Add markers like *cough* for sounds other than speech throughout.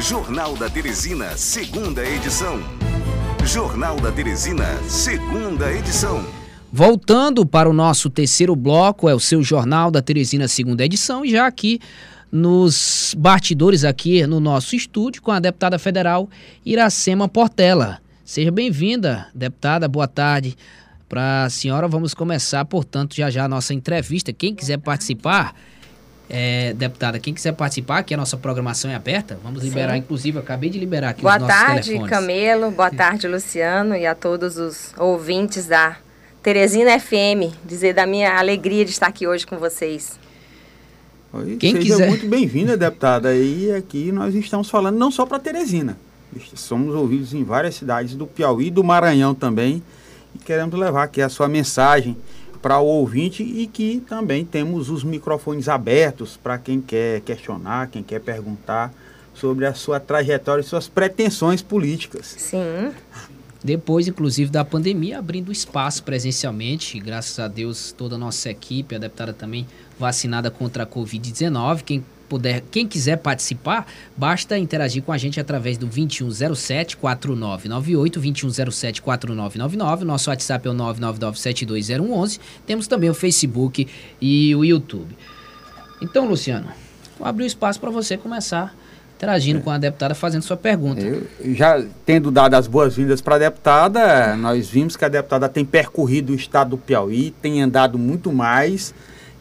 Jornal da Teresina, segunda edição. Jornal da Teresina, segunda edição. Voltando para o nosso terceiro bloco, é o seu Jornal da Teresina, segunda edição, e já aqui nos bastidores aqui no nosso estúdio com a deputada federal Iracema Portela. Seja bem-vinda, deputada, boa tarde. Para a senhora, vamos começar, portanto, já já a nossa entrevista. Quem quiser participar, é, deputada, quem quiser participar, que a nossa programação é aberta, vamos liberar, Sim. inclusive, eu acabei de liberar aqui boa os nossos tarde, telefones. Camelo, boa tarde, Luciano, e a todos os ouvintes da Teresina FM, dizer da minha alegria de estar aqui hoje com vocês. Oi, Quem seja quiser. muito bem-vinda, deputada. E aqui nós estamos falando não só para Teresina, somos ouvidos em várias cidades do Piauí, do Maranhão também, e queremos levar aqui a sua mensagem para o ouvinte e que também temos os microfones abertos para quem quer questionar, quem quer perguntar sobre a sua trajetória e suas pretensões políticas. Sim. Depois, inclusive, da pandemia, abrindo espaço presencialmente, graças a Deus, toda a nossa equipe, a deputada também vacinada contra a Covid-19. Quem puder, quem quiser participar, basta interagir com a gente através do 2107 4998, 2107 4999. Nosso WhatsApp é o 999720111. Temos também o Facebook e o YouTube. Então, Luciano, vou abrir o espaço para você começar interagindo é. com a deputada, fazendo sua pergunta. Eu, já tendo dado as boas-vindas para a deputada, nós vimos que a deputada tem percorrido o estado do Piauí, tem andado muito mais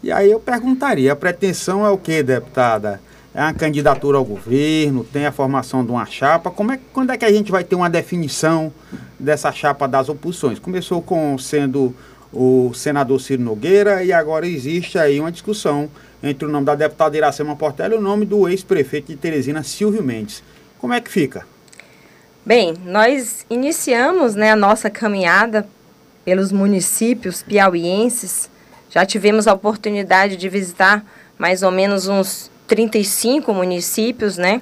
e aí eu perguntaria, a pretensão é o que, deputada? É uma candidatura ao governo, tem a formação de uma chapa. Como é, quando é que a gente vai ter uma definição dessa chapa das oposições? Começou com sendo o senador Ciro Nogueira e agora existe aí uma discussão entre o nome da deputada Iracema Portela e o nome do ex-prefeito de Teresina, Silvio Mendes. Como é que fica? Bem, nós iniciamos né, a nossa caminhada pelos municípios piauienses já tivemos a oportunidade de visitar mais ou menos uns 35 municípios, né?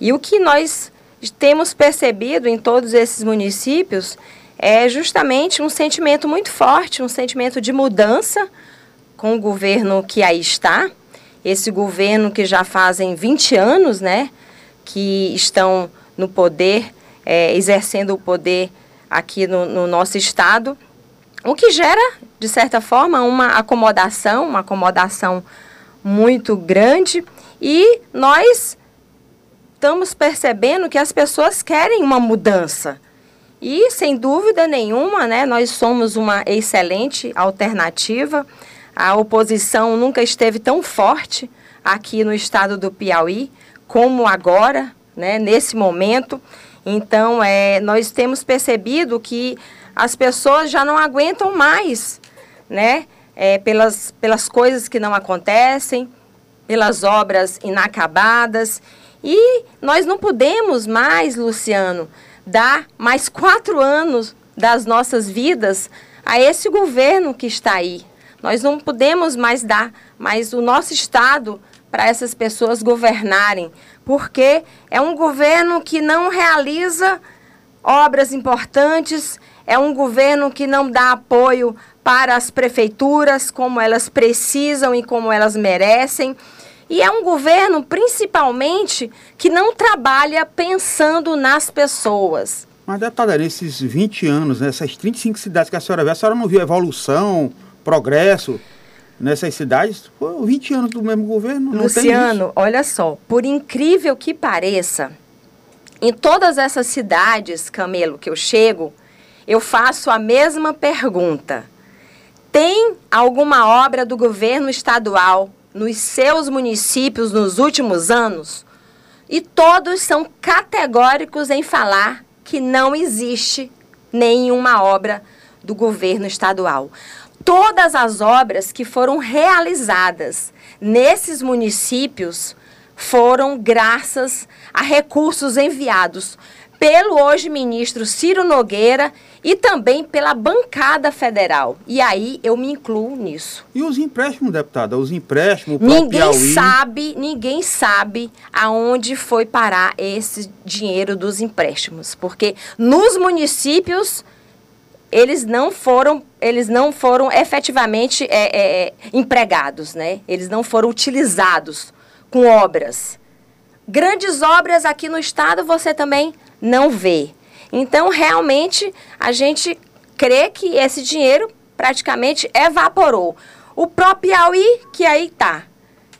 E o que nós temos percebido em todos esses municípios é justamente um sentimento muito forte, um sentimento de mudança com o governo que aí está. Esse governo que já fazem 20 anos, né? Que estão no poder, é, exercendo o poder aqui no, no nosso estado. O que gera, de certa forma, uma acomodação, uma acomodação muito grande, e nós estamos percebendo que as pessoas querem uma mudança. E, sem dúvida nenhuma, né, nós somos uma excelente alternativa. A oposição nunca esteve tão forte aqui no estado do Piauí como agora, né, nesse momento. Então, é, nós temos percebido que as pessoas já não aguentam mais, né? É, pelas, pelas coisas que não acontecem, pelas obras inacabadas. E nós não podemos mais, Luciano, dar mais quatro anos das nossas vidas a esse governo que está aí. Nós não podemos mais dar mais o nosso Estado para essas pessoas governarem, porque é um governo que não realiza obras importantes, é um governo que não dá apoio para as prefeituras como elas precisam e como elas merecem. E é um governo, principalmente, que não trabalha pensando nas pessoas. Mas, deputada, nesses 20 anos, nessas 35 cidades que a senhora vê, a senhora não viu evolução, progresso nessas cidades? Foi 20 anos do mesmo governo. Luciano, olha só, por incrível que pareça, em todas essas cidades, Camelo, que eu chego, eu faço a mesma pergunta. Tem alguma obra do governo estadual nos seus municípios nos últimos anos? E todos são categóricos em falar que não existe nenhuma obra do governo estadual. Todas as obras que foram realizadas nesses municípios foram graças a recursos enviados pelo hoje ministro Ciro Nogueira e também pela bancada federal. E aí eu me incluo nisso. E os empréstimos, deputada? Os empréstimos Ninguém Piauí... sabe, ninguém sabe aonde foi parar esse dinheiro dos empréstimos, porque nos municípios eles não foram eles não foram efetivamente é, é, é, empregados, né? Eles não foram utilizados com obras. grandes obras aqui no estado você também não vê. Então, realmente, a gente crê que esse dinheiro praticamente evaporou. O próprio Piauí, que aí tá,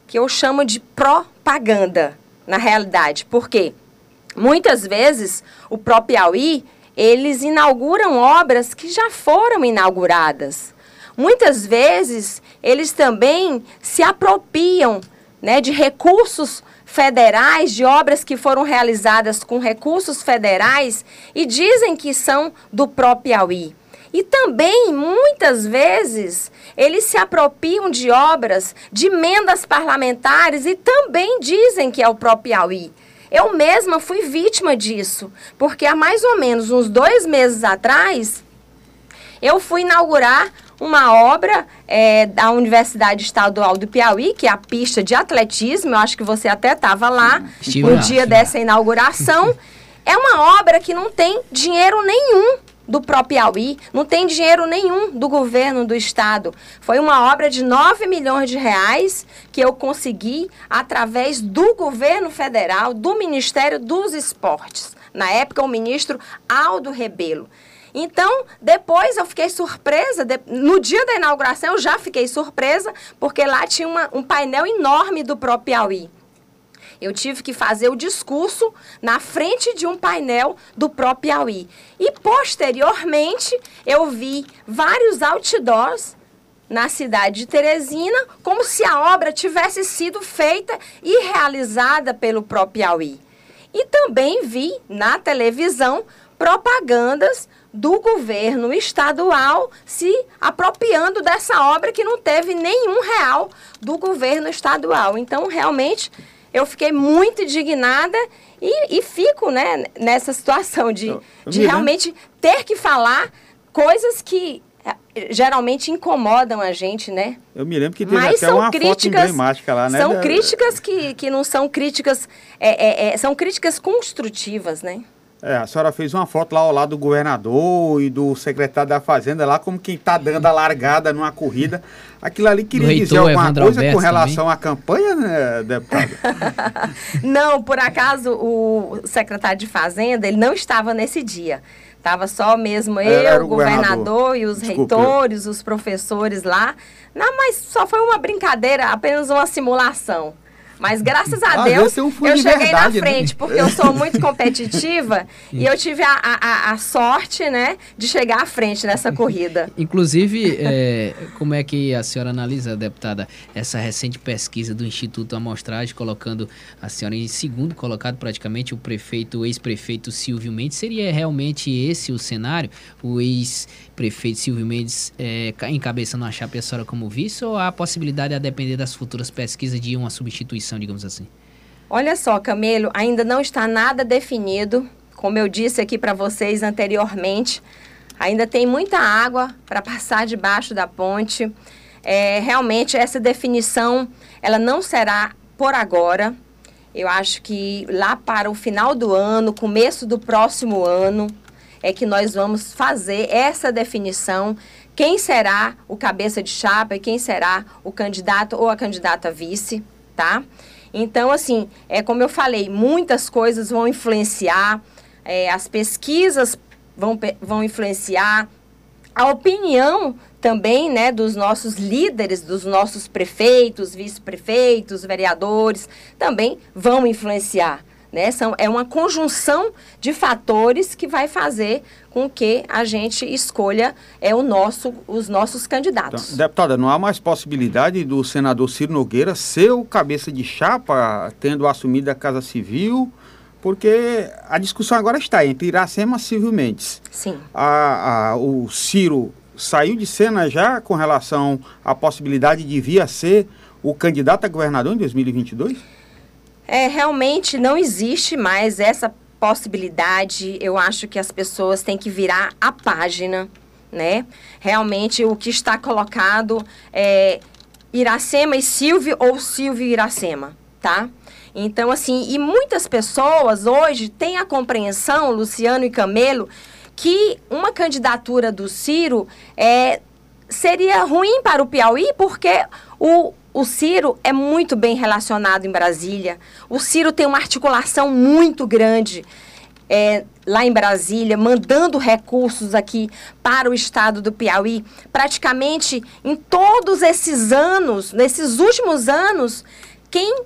que eu chamo de propaganda, na realidade. Por quê? Muitas vezes, o próprio Piauí, eles inauguram obras que já foram inauguradas. Muitas vezes, eles também se apropriam né, de recursos federais, de obras que foram realizadas com recursos federais e dizem que são do próprio Piauí. E também, muitas vezes, eles se apropriam de obras, de emendas parlamentares e também dizem que é o próprio Piauí. Eu mesma fui vítima disso, porque há mais ou menos uns dois meses atrás, eu fui inaugurar uma obra é, da Universidade Estadual do Piauí, que é a pista de atletismo. Eu acho que você até estava lá Estive no lá, dia dessa inauguração. *laughs* é uma obra que não tem dinheiro nenhum do próprio Piauí, não tem dinheiro nenhum do governo do estado. Foi uma obra de 9 milhões de reais que eu consegui através do governo federal, do Ministério dos Esportes. Na época, o ministro Aldo Rebelo. Então, depois eu fiquei surpresa, de, no dia da inauguração eu já fiquei surpresa, porque lá tinha uma, um painel enorme do próprio Piauí. Eu tive que fazer o discurso na frente de um painel do próprio Piauí. E, posteriormente, eu vi vários outdoors na cidade de Teresina, como se a obra tivesse sido feita e realizada pelo próprio Piauí. E também vi na televisão propagandas do governo estadual se apropriando dessa obra que não teve nenhum real do governo estadual. Então, realmente, eu fiquei muito indignada e, e fico né, nessa situação de, de realmente ter que falar coisas que eh, geralmente incomodam a gente, né? Eu me lembro que teve Mas até uma críticas, foto lá, né? São críticas que, que não são críticas, é, é, é, são críticas construtivas, né? É, a senhora fez uma foto lá ao lado do governador e do secretário da Fazenda, lá como quem está dando a largada numa corrida. Aquilo ali queria dizer alguma Evandro coisa Alberto com relação também. à campanha, né, deputada? *laughs* não, por acaso o secretário de Fazenda, ele não estava nesse dia. Estava só mesmo eu, o governador, governador, e os Desculpe. reitores, os professores lá. Não, mas só foi uma brincadeira, apenas uma simulação. Mas graças a Deus, um eu cheguei verdade, na né? frente, né? porque eu sou muito competitiva *laughs* e eu tive a, a, a, sorte, né, de chegar à frente nessa corrida. Inclusive, é, como é que a senhora analisa, deputada, essa recente pesquisa do Instituto Amostragem, colocando a senhora em segundo colocado, praticamente, o prefeito, o ex-prefeito Silvio Mendes. Seria realmente esse o cenário? O ex-prefeito Silvio Mendes é, encabeçando a chapa e a senhora como vice? Ou há a possibilidade, a depender das futuras pesquisas, de uma substituição? Digamos assim? Olha só, Camelo, ainda não está nada definido. Como eu disse aqui para vocês anteriormente, ainda tem muita água para passar debaixo da ponte. É, realmente, essa definição, ela não será por agora. Eu acho que lá para o final do ano, começo do próximo ano, é que nós vamos fazer essa definição. Quem será o cabeça de chapa e quem será o candidato ou a candidata vice tá? Então, assim, é como eu falei, muitas coisas vão influenciar, é, as pesquisas vão, vão influenciar, a opinião também, né, dos nossos líderes, dos nossos prefeitos, vice-prefeitos, vereadores, também vão influenciar. Né? São, é uma conjunção de fatores que vai fazer com que a gente escolha é, o nosso, os nossos candidatos. Então, deputada, não há mais possibilidade do senador Ciro Nogueira ser o cabeça de chapa, tendo assumido a Casa Civil, porque a discussão agora está entre Iracema e Silvio Mendes. Sim. A, a, o Ciro saiu de cena já com relação à possibilidade de vir a ser o candidato a governador em 2022? É, realmente não existe mais essa possibilidade. Eu acho que as pessoas têm que virar a página, né? Realmente o que está colocado é Iracema e Silvio ou Silvio e Iracema, tá? Então, assim, e muitas pessoas hoje têm a compreensão, Luciano e Camelo, que uma candidatura do Ciro é, seria ruim para o Piauí, porque o, o Ciro é muito bem relacionado em Brasília. O Ciro tem uma articulação muito grande é, lá em Brasília, mandando recursos aqui para o estado do Piauí. Praticamente em todos esses anos, nesses últimos anos, quem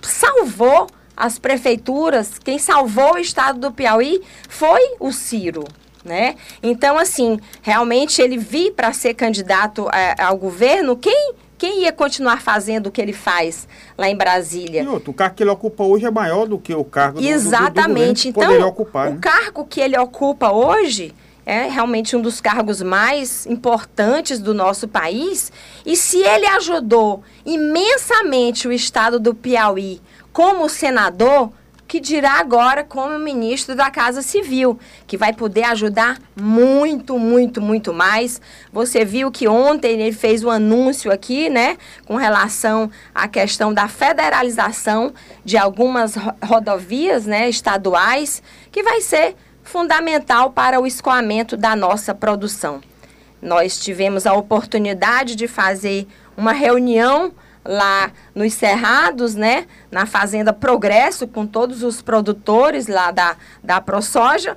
salvou as prefeituras, quem salvou o estado do Piauí foi o Ciro. Né? Então, assim, realmente ele vir para ser candidato é, ao governo, quem quem ia continuar fazendo o que ele faz lá em Brasília? E outro, o cargo que ele ocupa hoje é maior do que o cargo Exatamente. do, do, do então, ocupar, o né? cargo que ele ocupa hoje é realmente um dos cargos mais importantes do nosso país. E se ele ajudou imensamente o estado do Piauí como senador, que dirá agora como ministro da Casa Civil, que vai poder ajudar muito, muito, muito mais. Você viu que ontem ele fez um anúncio aqui, né, com relação à questão da federalização de algumas rodovias, né, estaduais, que vai ser fundamental para o escoamento da nossa produção. Nós tivemos a oportunidade de fazer uma reunião lá nos Cerrados, né, na Fazenda Progresso, com todos os produtores lá da, da ProSoja.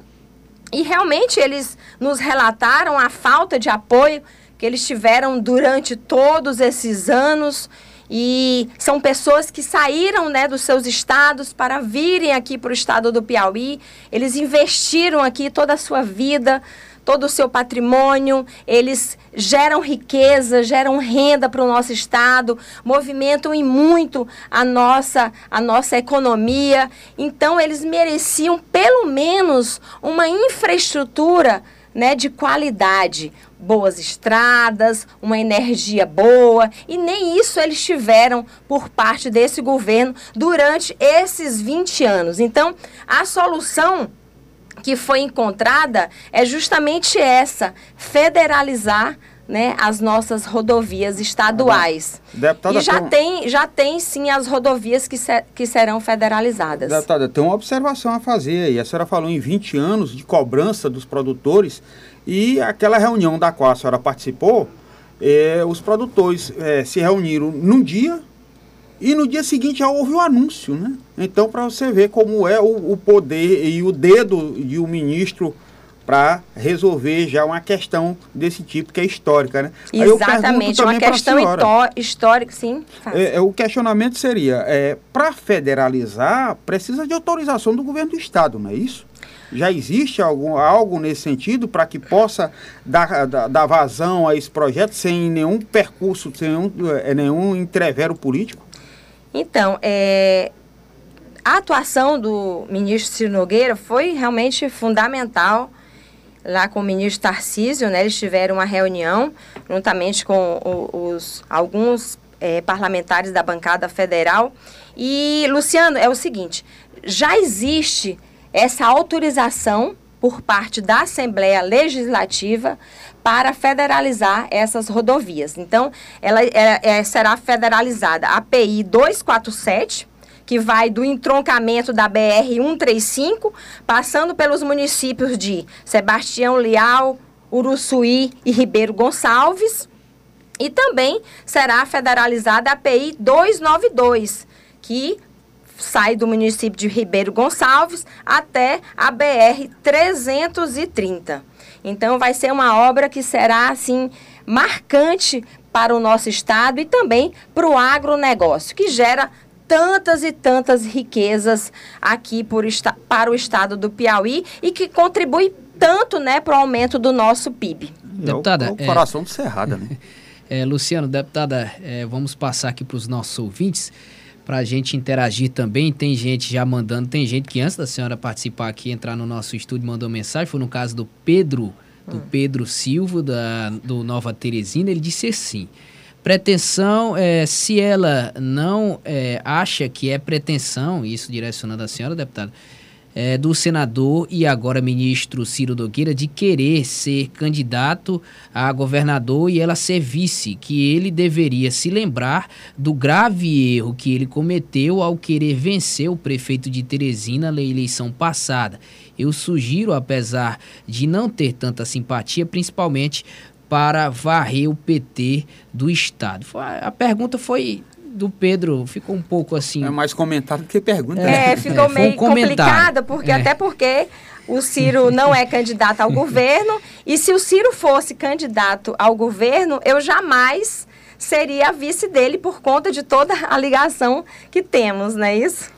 E realmente eles nos relataram a falta de apoio que eles tiveram durante todos esses anos. E são pessoas que saíram né, dos seus estados para virem aqui para o estado do Piauí. Eles investiram aqui toda a sua vida, todo o seu patrimônio, eles geram riqueza, geram renda para o nosso estado, movimentam em muito a nossa, a nossa economia. Então, eles mereciam pelo menos uma infraestrutura né, de qualidade, boas estradas, uma energia boa, e nem isso eles tiveram por parte desse governo durante esses 20 anos. Então, a solução que foi encontrada é justamente essa: federalizar né, as nossas rodovias estaduais. Deputada, e já tem, tem, já tem sim as rodovias que, ser, que serão federalizadas. Deputada, tem uma observação a fazer aí. A senhora falou em 20 anos de cobrança dos produtores e aquela reunião da qual a senhora participou, eh, os produtores eh, se reuniram num dia e no dia seguinte já houve o anúncio, né? Então, para você ver como é o, o, poder e o dedo de um ministro para resolver já uma questão desse tipo que é histórica, né? Exatamente, uma questão histórica, sim. É, é, o questionamento seria, é, para federalizar, precisa de autorização do governo do estado, não é isso? Já existe algum, algo nesse sentido para que possa dar, dar, dar, vazão a esse projeto sem nenhum percurso, sem nenhum, é, nenhum entrevero político? Então, é, a atuação do ministro Ciro Nogueira foi realmente fundamental lá com o ministro Tarcísio, né? Eles tiveram uma reunião juntamente com os, alguns é, parlamentares da bancada federal. E, Luciano, é o seguinte, já existe essa autorização por parte da Assembleia Legislativa para federalizar essas rodovias. Então, ela, ela é, será federalizada a PI 247, que vai do entroncamento da BR 135, passando pelos municípios de Sebastião Leal, Uruçuí e Ribeiro Gonçalves. E também será federalizada a PI 292, que sai do município de Ribeiro Gonçalves até a BR 330. Então vai ser uma obra que será assim marcante para o nosso estado e também para o agronegócio, que gera tantas e tantas riquezas aqui por, para o estado do Piauí e que contribui tanto né, para o aumento do nosso PIB. Deputada, é o, é o coração é, do Cerrada, né? *laughs* É, Luciano, deputada, é, vamos passar aqui para os nossos ouvintes para a gente interagir também. Tem gente já mandando, tem gente que antes da senhora participar aqui, entrar no nosso estúdio, mandou mensagem. Foi no caso do Pedro, do hum. Pedro Silva, da, do Nova Teresina. Ele disse assim: pretensão, é, se ela não é, acha que é pretensão, isso direcionando a senhora, deputada é, do senador e agora ministro Ciro Nogueira de querer ser candidato a governador e ela ser vice, que ele deveria se lembrar do grave erro que ele cometeu ao querer vencer o prefeito de Teresina na eleição passada. Eu sugiro, apesar de não ter tanta simpatia, principalmente para varrer o PT do Estado? A pergunta foi do Pedro ficou um pouco assim. É mais comentário do que pergunta. É, *laughs* ficou é, meio um complicada, porque é. até porque o Ciro não é candidato ao governo, e se o Ciro fosse candidato ao governo, eu jamais seria a vice dele por conta de toda a ligação que temos, não é isso?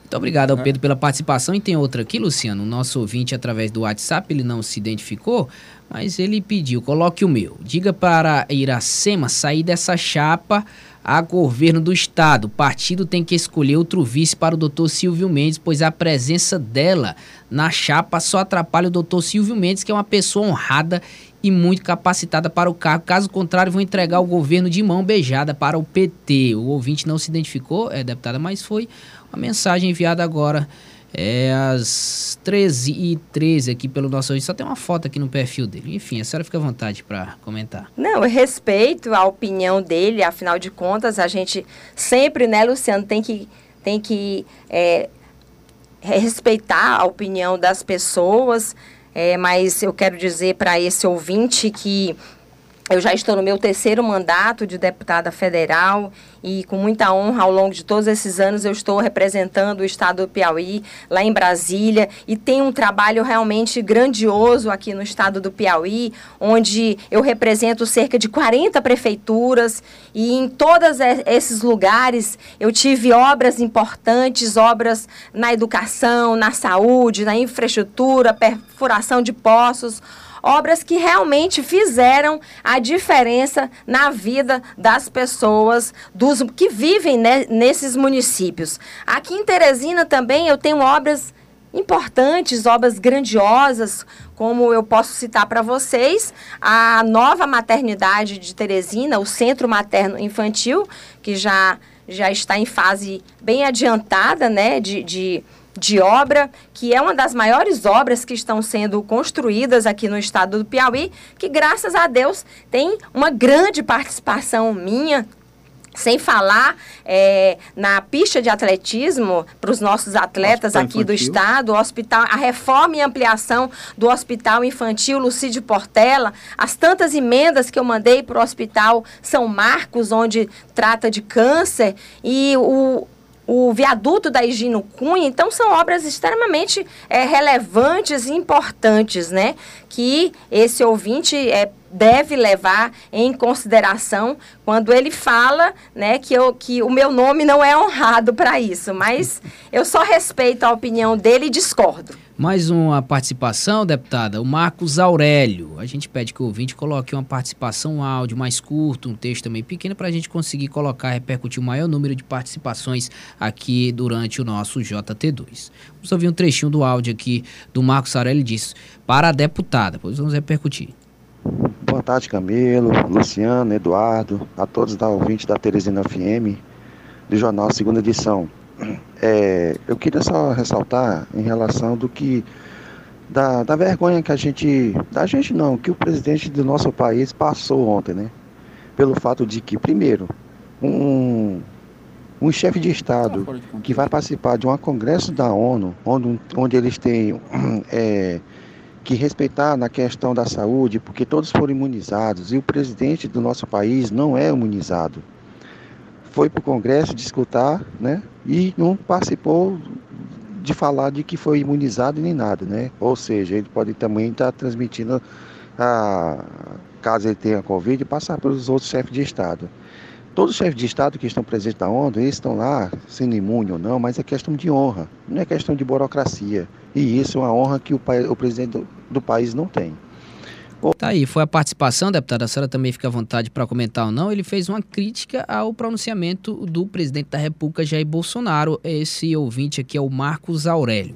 Muito obrigado ao Pedro pela participação. E tem outra aqui, Luciano, o nosso ouvinte através do WhatsApp, ele não se identificou, mas ele pediu, coloque o meu. Diga para Iracema sair dessa chapa a governo do estado. O partido tem que escolher outro vice para o doutor Silvio Mendes, pois a presença dela na chapa só atrapalha o doutor Silvio Mendes, que é uma pessoa honrada e muito capacitada para o cargo. Caso contrário, vão entregar o governo de mão beijada para o PT. O ouvinte não se identificou, é deputada, mas foi uma mensagem enviada agora é às 13h13 aqui pelo nosso Só tem uma foto aqui no perfil dele. Enfim, a senhora fica à vontade para comentar. Não, eu respeito a opinião dele, afinal de contas, a gente sempre, né, Luciano, tem que, tem que é, respeitar a opinião das pessoas. É, mas eu quero dizer para esse ouvinte que eu já estou no meu terceiro mandato de deputada federal e com muita honra ao longo de todos esses anos eu estou representando o estado do Piauí lá em Brasília e tenho um trabalho realmente grandioso aqui no estado do Piauí, onde eu represento cerca de 40 prefeituras e em todos esses lugares eu tive obras importantes, obras na educação, na saúde, na infraestrutura, perfuração de poços, obras que realmente fizeram a diferença na vida das pessoas dos que vivem né, nesses municípios. Aqui em Teresina também eu tenho obras importantes, obras grandiosas, como eu posso citar para vocês, a nova maternidade de Teresina, o Centro Materno Infantil, que já, já está em fase bem adiantada né, de, de de obra, que é uma das maiores obras que estão sendo construídas aqui no estado do Piauí, que graças a Deus tem uma grande participação minha, sem falar é, na pista de atletismo para os nossos atletas hospital aqui infantil. do estado, o hospital, a reforma e ampliação do Hospital Infantil Lucídio Portela, as tantas emendas que eu mandei para o Hospital São Marcos, onde trata de câncer, e o, o viaduto da Higino Cunha. Então, são obras extremamente é, relevantes e importantes, né? Que esse ouvinte é, deve levar em consideração quando ele fala né, que, eu, que o meu nome não é honrado para isso. Mas eu só respeito a opinião dele e discordo. Mais uma participação, deputada. O Marcos Aurélio. A gente pede que o ouvinte coloque uma participação um áudio mais curto, um texto também pequeno, para a gente conseguir colocar, repercutir o maior número de participações aqui durante o nosso JT2. Vamos ouvir um trechinho do áudio aqui do Marcos Aurélio diz para a deputada, pois vamos repercutir. Boa tarde, Camilo, Luciano, Eduardo, a todos da ouvinte da Teresina FM, do jornal Segunda Edição. É, eu queria só ressaltar em relação do que da, da vergonha que a gente, da gente não, que o presidente do nosso país passou ontem, né? Pelo fato de que, primeiro, um, um chefe de Estado que vai participar de um congresso da ONU, onde, onde eles têm é, que respeitar na questão da saúde, porque todos foram imunizados e o presidente do nosso país não é imunizado foi para o Congresso discutir, né? E não participou de falar de que foi imunizado nem nada, né? Ou seja, ele pode também estar tá transmitindo, a, caso ele tenha Covid, passar pelos outros chefes de Estado. Todos os chefes de Estado que estão presentes na ONU, eles estão lá, sendo imune ou não, mas é questão de honra, não é questão de burocracia. E isso é uma honra que o, o presidente do, do país não tem. Tá aí, foi a participação, deputada. A senhora também fica à vontade para comentar ou não. Ele fez uma crítica ao pronunciamento do presidente da República, Jair Bolsonaro. Esse ouvinte aqui é o Marcos Aurélio.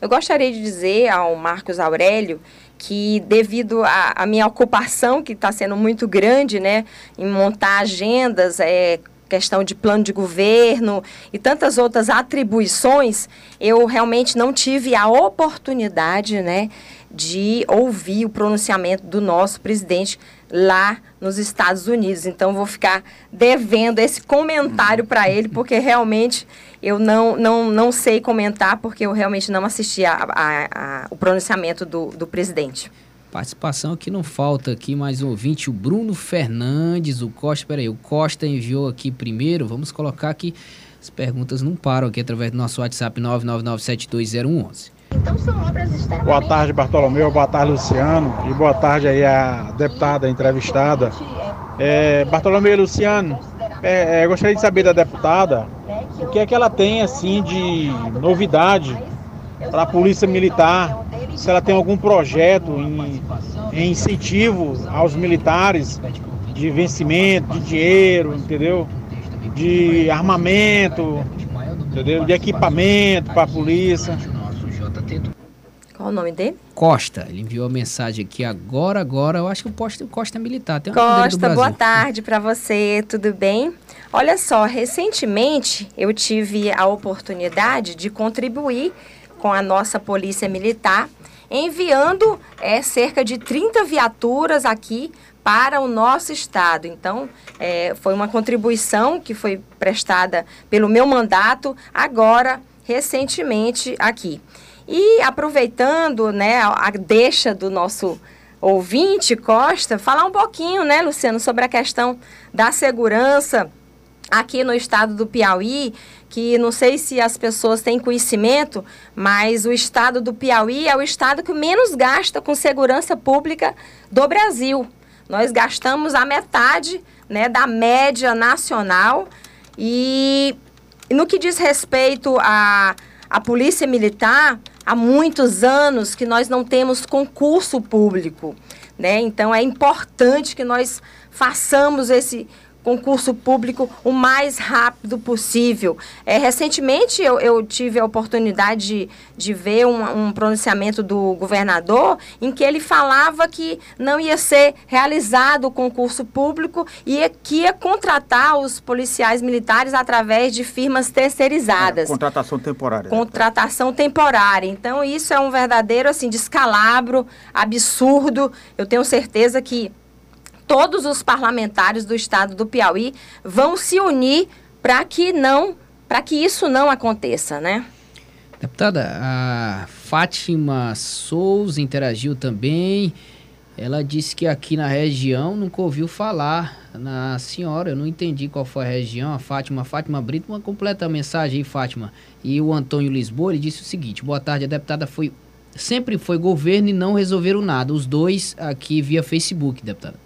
Eu gostaria de dizer ao Marcos Aurélio que devido à minha ocupação, que está sendo muito grande, né, em montar agendas, é, questão de plano de governo e tantas outras atribuições, eu realmente não tive a oportunidade, né, de ouvir o pronunciamento do nosso presidente lá nos Estados Unidos. Então, vou ficar devendo esse comentário para ele, porque realmente eu não, não, não sei comentar, porque eu realmente não assisti a, a, a, o pronunciamento do, do presidente. Participação que não falta aqui, mais um ouvinte, o Bruno Fernandes, o Costa, peraí, o Costa enviou aqui primeiro, vamos colocar aqui, as perguntas não param aqui através do nosso WhatsApp 999720111. Então são obras Boa tarde, Bartolomeu, boa tarde, Luciano, e boa tarde aí a deputada entrevistada. É, Bartolomeu e Luciano, é, é, gostaria de saber da deputada o que é que ela tem assim de novidade para a Polícia Militar se ela tem algum projeto em, em incentivo aos militares de vencimento, de dinheiro, entendeu? De armamento, entendeu? De equipamento para a polícia. Qual o nome dele? Costa. Ele enviou a mensagem aqui agora, agora. Eu acho que o Costa, Costa é militar. Tem Costa, boa tarde para você, tudo bem? Olha só, recentemente eu tive a oportunidade de contribuir com a nossa Polícia Militar enviando é, cerca de 30 viaturas aqui para o nosso estado. Então, é, foi uma contribuição que foi prestada pelo meu mandato agora, recentemente, aqui. E aproveitando né, a deixa do nosso ouvinte Costa, falar um pouquinho, né, Luciano, sobre a questão da segurança aqui no estado do Piauí, que não sei se as pessoas têm conhecimento, mas o estado do Piauí é o estado que menos gasta com segurança pública do Brasil. Nós gastamos a metade né, da média nacional e no que diz respeito à, à Polícia Militar, há muitos anos que nós não temos concurso público. Né? Então é importante que nós façamos esse concurso público o mais rápido possível. É, recentemente eu, eu tive a oportunidade de, de ver um, um, pronunciamento do governador em que ele falava que não ia ser realizado o concurso público e que ia contratar os policiais militares através de firmas terceirizadas. É, contratação temporária. Né? Contratação temporária. Então isso é um verdadeiro assim descalabro, absurdo. Eu tenho certeza que todos os parlamentares do estado do Piauí vão se unir para que não, para que isso não aconteça, né? Deputada, a Fátima Souza interagiu também. Ela disse que aqui na região nunca ouviu falar na senhora. Eu não entendi qual foi a região. A Fátima, Fátima Brito, uma completa mensagem aí, Fátima. E o Antônio Lisboa, ele disse o seguinte: Boa tarde, a deputada foi sempre foi governo e não resolveram nada. Os dois aqui via Facebook, deputada.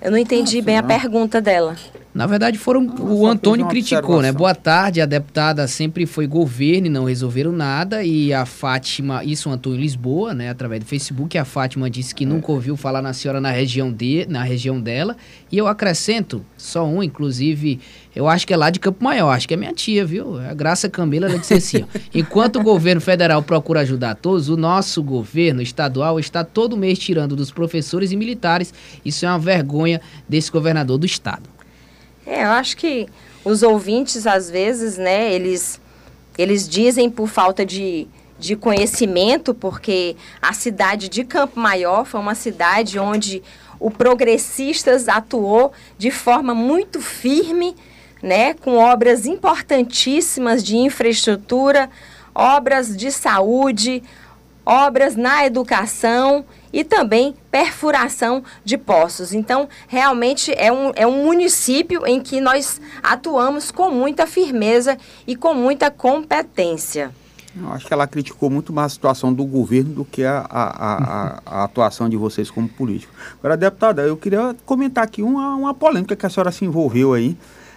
Eu não entendi Nossa, bem não. a pergunta dela. Na verdade, foram Nossa, o Antônio criticou, né? Boa tarde, a deputada sempre foi governo e não resolveram nada. E a Fátima, isso o Antônio Lisboa, né? Através do Facebook, a Fátima disse que é. nunca ouviu falar na senhora na região, de, na região dela. E eu acrescento, só um, inclusive, eu acho que é lá de Campo Maior, acho que é minha tia, viu? A Graça Camila, ela disse assim, ó, *laughs* enquanto o governo federal procura ajudar todos, o nosso governo estadual está todo mês tirando dos professores e militares. Isso é uma vergonha desse governador do estado. É, eu acho que os ouvintes, às vezes, né, eles, eles dizem por falta de, de conhecimento, porque a cidade de Campo Maior foi uma cidade onde o Progressistas atuou de forma muito firme, né, com obras importantíssimas de infraestrutura, obras de saúde, obras na educação e também perfuração de poços. Então, realmente é um, é um município em que nós atuamos com muita firmeza e com muita competência. Eu acho que ela criticou muito mais a situação do governo do que a, a, a, a atuação de vocês como político. Agora, deputada, eu queria comentar aqui uma, uma polêmica que a senhora se envolveu aí.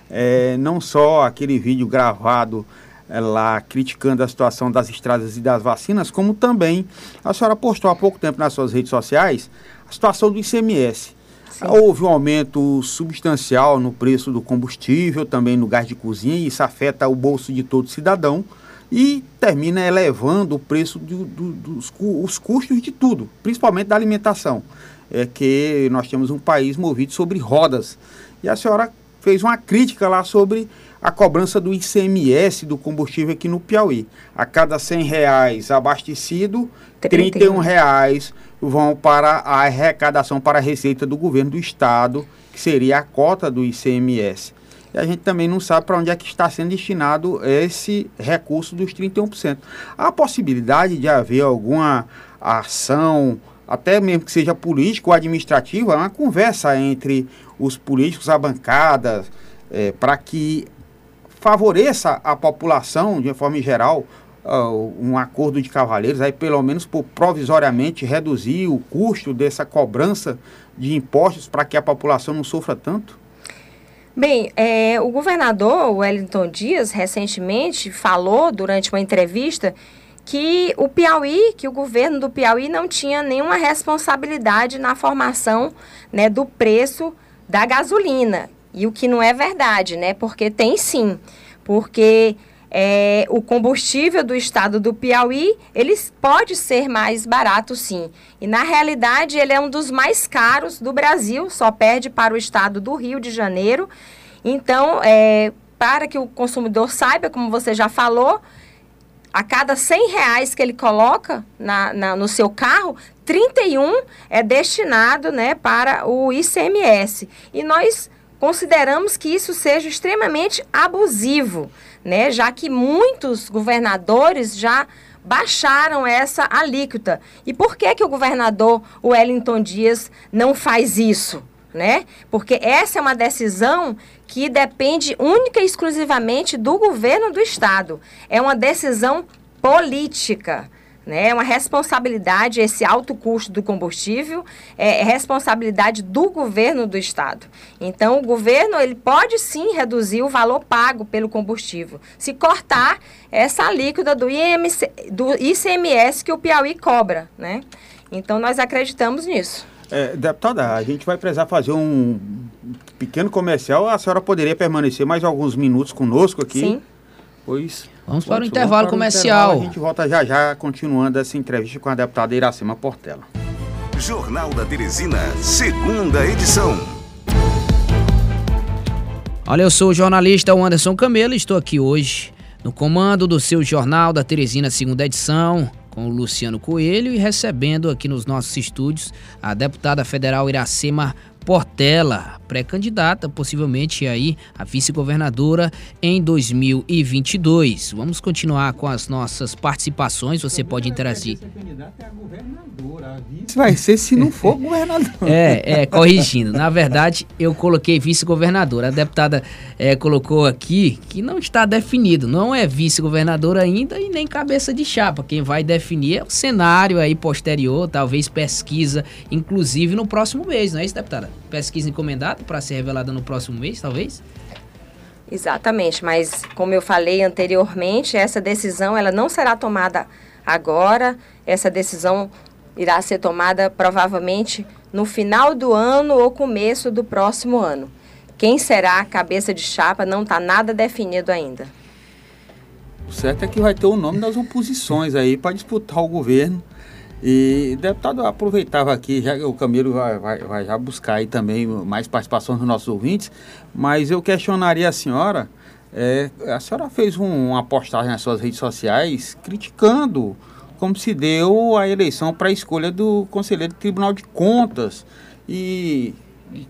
É, não só aquele vídeo gravado lá criticando a situação das estradas e das vacinas, como também a senhora postou há pouco tempo nas suas redes sociais a situação do ICMS. Sim. Houve um aumento substancial no preço do combustível, também no gás de cozinha, e isso afeta o bolso de todo cidadão e termina elevando o preço do, do, dos os custos de tudo, principalmente da alimentação. É que nós temos um país movido sobre rodas. E a senhora fez uma crítica lá sobre a cobrança do ICMS do combustível aqui no Piauí. A cada 100 reais abastecido, 31 reais vão para a arrecadação para a receita do governo do estado, que seria a cota do ICMS. E a gente também não sabe para onde é que está sendo destinado esse recurso dos 31%. Há a possibilidade de haver alguma ação, até mesmo que seja político ou administrativo, é uma conversa entre os políticos, a bancada, é, para que favoreça a população de forma geral uh, um acordo de cavalheiros, aí pelo menos por provisoriamente reduzir o custo dessa cobrança de impostos para que a população não sofra tanto? Bem, é, o governador Wellington Dias recentemente falou durante uma entrevista que o Piauí, que o governo do Piauí não tinha nenhuma responsabilidade na formação né, do preço da gasolina. E o que não é verdade, né? Porque tem sim. Porque é, o combustível do estado do Piauí, ele pode ser mais barato sim. E na realidade ele é um dos mais caros do Brasil, só perde para o estado do Rio de Janeiro. Então, é, para que o consumidor saiba, como você já falou, a cada 100 reais que ele coloca na, na, no seu carro, 31 é destinado né, para o ICMS. E nós consideramos que isso seja extremamente abusivo né? Já que muitos governadores já baixaram essa alíquota. E por que que o governador Wellington Dias não faz isso, né? Porque essa é uma decisão que depende única e exclusivamente do governo do estado. É uma decisão política. Né? É uma responsabilidade, esse alto custo do combustível é, é responsabilidade do governo do estado. Então, o governo ele pode sim reduzir o valor pago pelo combustível, se cortar essa alíquota do, IMC, do ICMS que o Piauí cobra. Né? Então, nós acreditamos nisso. É, deputada, a gente vai precisar fazer um pequeno comercial. A senhora poderia permanecer mais alguns minutos conosco aqui? Sim. Pois Vamos para o intervalo para comercial. intervalo, a gente volta já já, continuando essa entrevista com a deputada Iracema Portela. Jornal da Teresina, segunda edição. Olha, eu sou o jornalista Anderson Camelo e estou aqui hoje no comando do seu Jornal da Teresina, segunda edição, com o Luciano Coelho e recebendo aqui nos nossos estúdios a deputada federal Iracema Portela, pré-candidata possivelmente aí a vice-governadora em 2022. Vamos continuar com as nossas participações, você pode interagir. Vai ser se não for governador. *laughs* É, é, corrigindo. Na verdade, eu coloquei vice-governadora. A deputada é, colocou aqui que não está definido. Não é vice-governadora ainda e nem cabeça de chapa. Quem vai definir é o cenário aí posterior, talvez pesquisa, inclusive no próximo mês, não é isso, deputada? Pesquisa encomendada para ser revelada no próximo mês, talvez? Exatamente, mas como eu falei anteriormente, essa decisão ela não será tomada agora, essa decisão irá ser tomada provavelmente no final do ano ou começo do próximo ano. Quem será a cabeça de chapa não está nada definido ainda. O certo é que vai ter o nome das oposições aí para disputar o governo e, deputado, aproveitava aqui, já o Camilo vai, vai, vai, já buscar aí também mais participação dos nossos ouvintes, mas eu questionaria a senhora, é, a senhora fez um, uma postagem nas suas redes sociais criticando como se deu a eleição para a escolha do conselheiro do Tribunal de Contas. E,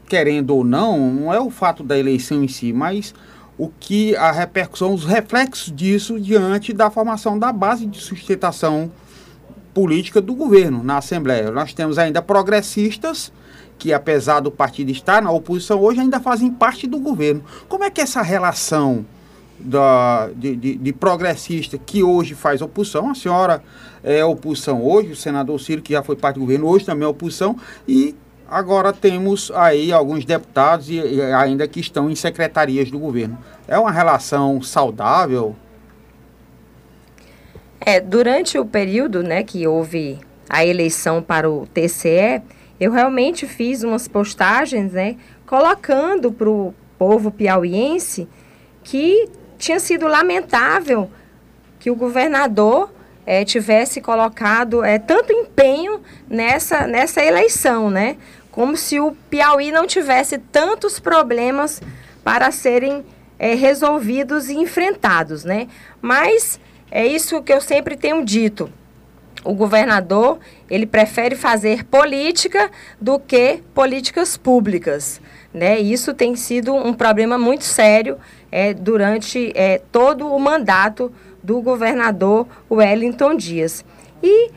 querendo ou não, não é o fato da eleição em si, mas o que a repercussão, os reflexos disso diante da formação da base de sustentação política do governo na Assembleia. Nós temos ainda progressistas que, apesar do partido estar na oposição hoje, ainda fazem parte do governo. Como é que essa relação da, de, de, de progressista que hoje faz oposição, a senhora é oposição hoje, o senador Ciro, que já foi parte do governo, hoje também é oposição, e agora temos aí alguns deputados e, e ainda que estão em secretarias do governo. É uma relação saudável? É, durante o período né, que houve a eleição para o TCE, eu realmente fiz umas postagens né, colocando para o povo piauiense que tinha sido lamentável que o governador é, tivesse colocado é, tanto empenho nessa, nessa eleição, né? Como se o Piauí não tivesse tantos problemas para serem é, resolvidos e enfrentados, né? Mas é isso que eu sempre tenho dito. O governador, ele prefere fazer política do que políticas públicas. Né? Isso tem sido um problema muito sério é, durante é, todo o mandato do governador Wellington Dias. E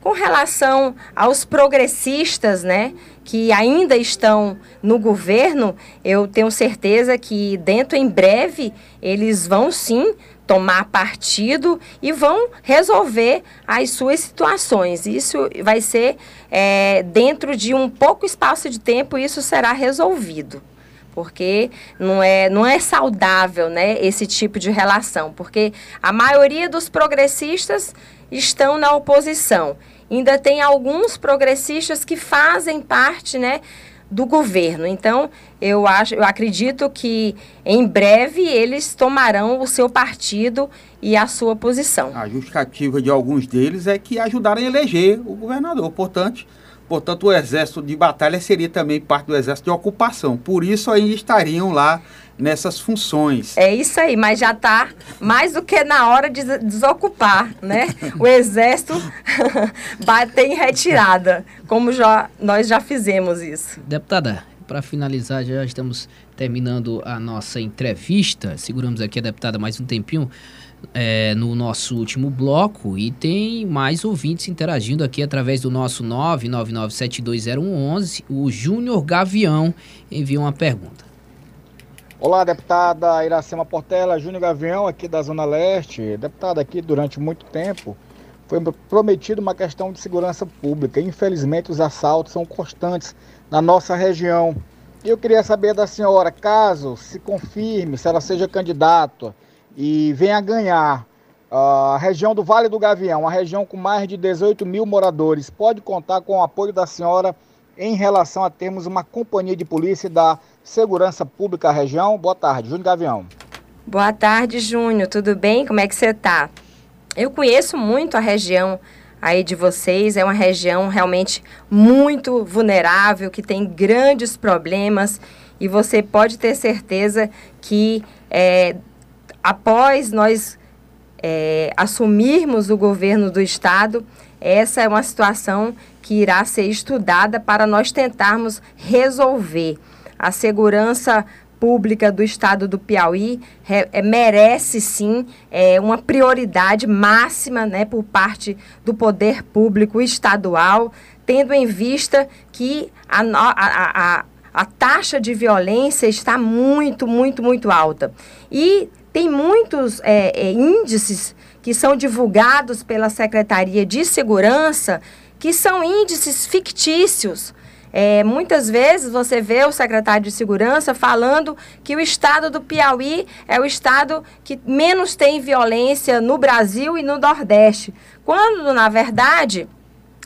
Com relação aos progressistas, né, que ainda estão no governo, eu tenho certeza que dentro em breve eles vão sim tomar partido e vão resolver as suas situações. Isso vai ser é, dentro de um pouco espaço de tempo, isso será resolvido porque não é, não é saudável né, esse tipo de relação, porque a maioria dos progressistas estão na oposição. Ainda tem alguns progressistas que fazem parte né, do governo. Então, eu, acho, eu acredito que em breve eles tomarão o seu partido e a sua posição. A justificativa de alguns deles é que ajudaram a eleger o governador. Portanto, Portanto, o exército de batalha seria também parte do exército de ocupação. Por isso, ainda estariam lá nessas funções. É isso aí, mas já está mais do que na hora de desocupar, né? O exército *laughs* bater em retirada, como já, nós já fizemos isso. Deputada, para finalizar, já estamos terminando a nossa entrevista. Seguramos aqui a deputada mais um tempinho é, no nosso último bloco e tem mais ouvintes interagindo aqui através do nosso 999720111. O Júnior Gavião enviou uma pergunta. Olá, deputada Iracema Portela, Júnior Gavião, aqui da Zona Leste. Deputada, aqui durante muito tempo foi prometido uma questão de segurança pública. Infelizmente, os assaltos são constantes na nossa região. Eu queria saber da senhora, caso se confirme, se ela seja candidata, e venha ganhar a região do Vale do Gavião, uma região com mais de 18 mil moradores, pode contar com o apoio da senhora em relação a termos uma companhia de polícia da Segurança Pública região? Boa tarde, Júnior Gavião. Boa tarde, Júnior. Tudo bem? Como é que você está? Eu conheço muito a região aí de vocês. É uma região realmente muito vulnerável, que tem grandes problemas. E você pode ter certeza que é, após nós é, assumirmos o governo do Estado, essa é uma situação que irá ser estudada para nós tentarmos resolver. A segurança pública do estado do Piauí é, merece sim é, uma prioridade máxima né, por parte do poder público estadual, tendo em vista que a, a, a, a taxa de violência está muito, muito, muito alta. E tem muitos é, é, índices que são divulgados pela Secretaria de Segurança que são índices fictícios. É, muitas vezes você vê o secretário de Segurança falando que o estado do Piauí é o estado que menos tem violência no Brasil e no Nordeste. Quando, na verdade,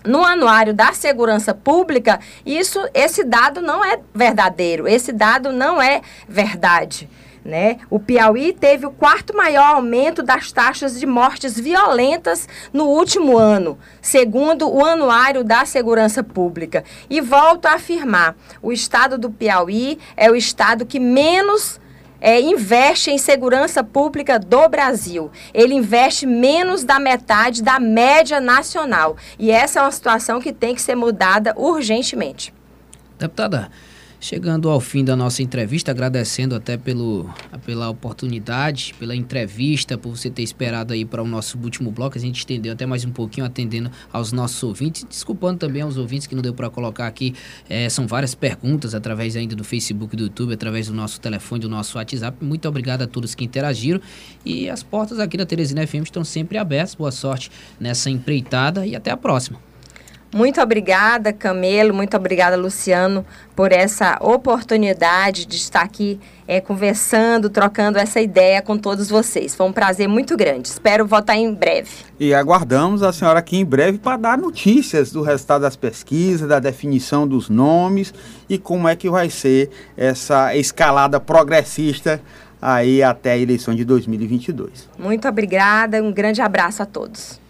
no anuário da segurança pública, isso, esse dado não é verdadeiro, esse dado não é verdade. Né? O Piauí teve o quarto maior aumento das taxas de mortes violentas no último ano, segundo o Anuário da Segurança Pública. E volto a afirmar: o estado do Piauí é o estado que menos é, investe em segurança pública do Brasil. Ele investe menos da metade da média nacional. E essa é uma situação que tem que ser mudada urgentemente. Deputada, Chegando ao fim da nossa entrevista, agradecendo até pelo, pela oportunidade, pela entrevista, por você ter esperado aí para o nosso último bloco. A gente estendeu até mais um pouquinho, atendendo aos nossos ouvintes. Desculpando também aos ouvintes que não deu para colocar aqui. É, são várias perguntas através ainda do Facebook, do YouTube, através do nosso telefone, do nosso WhatsApp. Muito obrigado a todos que interagiram. E as portas aqui da Teresina FM estão sempre abertas. Boa sorte nessa empreitada e até a próxima. Muito obrigada, Camelo, muito obrigada, Luciano, por essa oportunidade de estar aqui é, conversando, trocando essa ideia com todos vocês. Foi um prazer muito grande. Espero voltar em breve. E aguardamos a senhora aqui em breve para dar notícias do resultado das pesquisas, da definição dos nomes e como é que vai ser essa escalada progressista aí até a eleição de 2022. Muito obrigada, um grande abraço a todos.